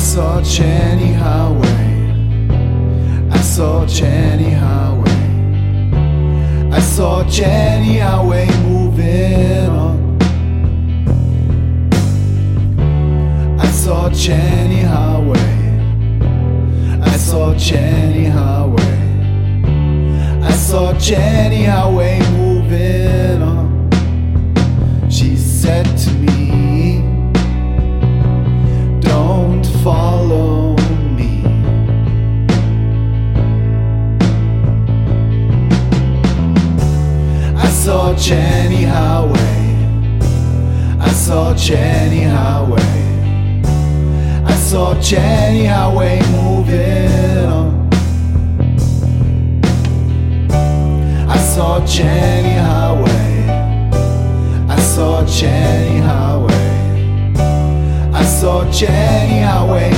saw Jenny Highway. I saw Jenny Highway. I saw Jenny Highway moving on. I saw Jenny Highway. I saw Jenny Highway. I saw Jenny Highway moving on. She said to Jenny Highway. I saw Jenny Highway. I saw Jenny Highway moving on. I saw Jenny Highway. I saw Jenny Highway. I saw Jenny Highway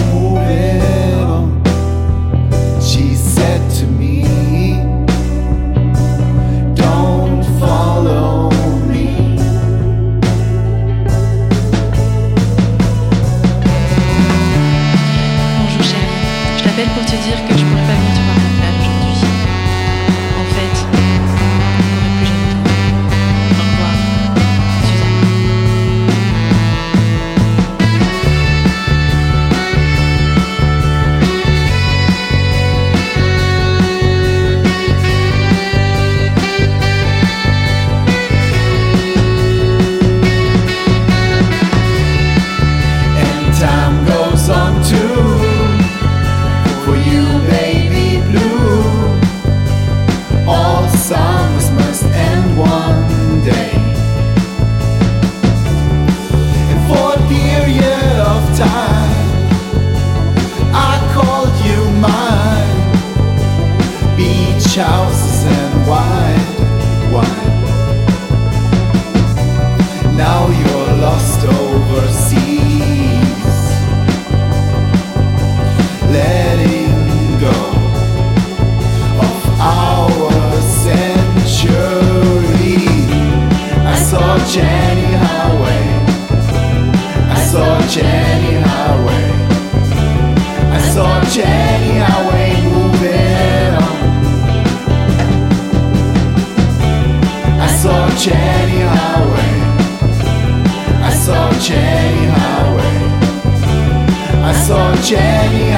pour te dire que Beach houses and wine, wine. Now you're lost overseas. Letting go of our century. I saw Jenny Highway. I saw Jenny Highway. I saw Jenny Highway Jenny Highway. I saw Jenny Highway. I saw Jenny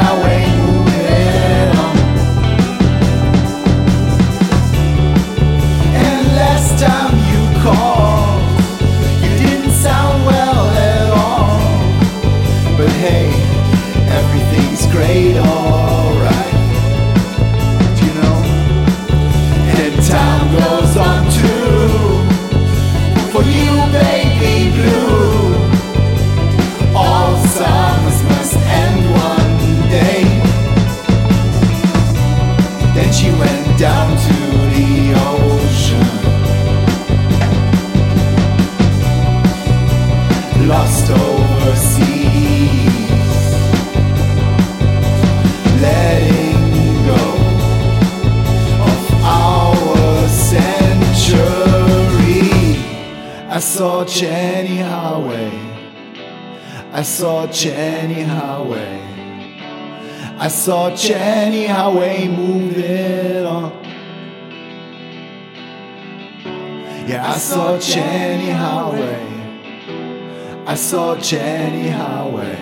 I saw Jenny Highway. I saw Jenny Highway. I saw Jenny Highway moving on. Yeah, I saw Jenny Highway. I saw Jenny Highway.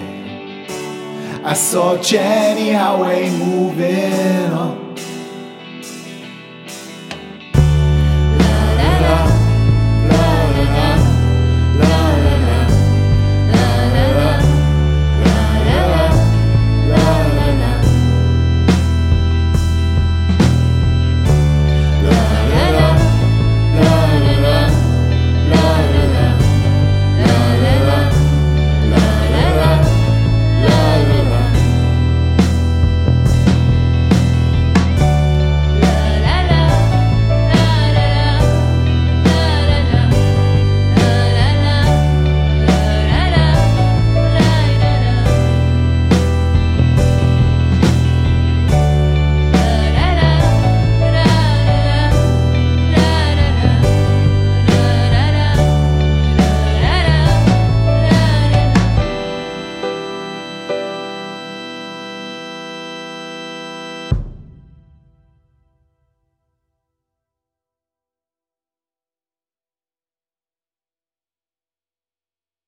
I saw Jenny Highway moving on.